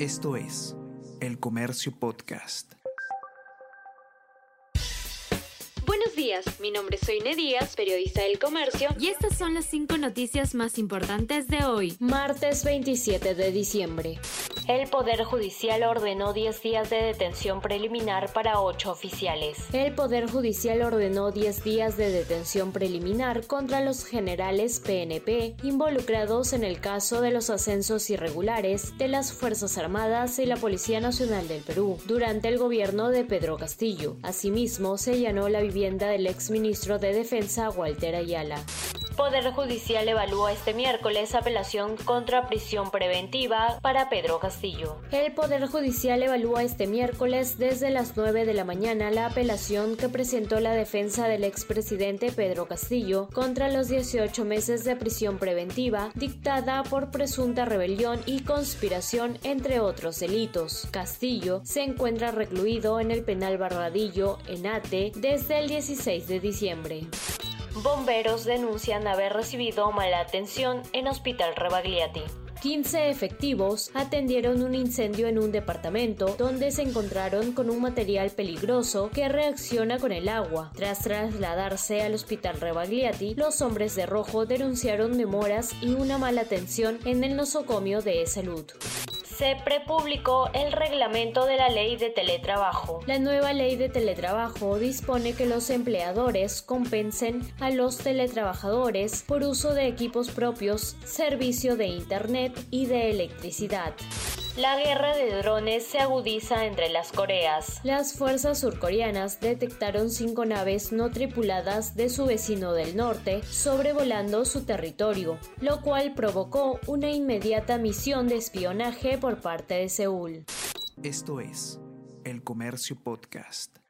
Esto es El Comercio Podcast. Buenos días, mi nombre es Soine Díaz, periodista del Comercio, y estas son las cinco noticias más importantes de hoy, martes 27 de diciembre. El Poder Judicial ordenó 10 días de detención preliminar para ocho oficiales. El Poder Judicial ordenó 10 días de detención preliminar contra los generales PNP involucrados en el caso de los ascensos irregulares de las Fuerzas Armadas y la Policía Nacional del Perú durante el gobierno de Pedro Castillo. Asimismo, se allanó la vivienda del exministro de Defensa Walter Ayala. Poder Judicial evalúa este miércoles apelación contra prisión preventiva para Pedro Castillo. El Poder Judicial evalúa este miércoles desde las 9 de la mañana la apelación que presentó la defensa del expresidente Pedro Castillo contra los 18 meses de prisión preventiva dictada por presunta rebelión y conspiración entre otros delitos. Castillo se encuentra recluido en el penal Barradillo en Ate desde el 16 de diciembre. Bomberos denuncian haber recibido mala atención en Hospital Rebagliati. 15 efectivos atendieron un incendio en un departamento donde se encontraron con un material peligroso que reacciona con el agua. Tras trasladarse al hospital Rebagliati, los hombres de rojo denunciaron demoras y una mala atención en el nosocomio de salud se prepublicó el reglamento de la ley de teletrabajo. La nueva ley de teletrabajo dispone que los empleadores compensen a los teletrabajadores por uso de equipos propios, servicio de Internet y de electricidad. La guerra de drones se agudiza entre las Coreas. Las fuerzas surcoreanas detectaron cinco naves no tripuladas de su vecino del norte sobrevolando su territorio, lo cual provocó una inmediata misión de espionaje por parte de Seúl. Esto es El Comercio Podcast.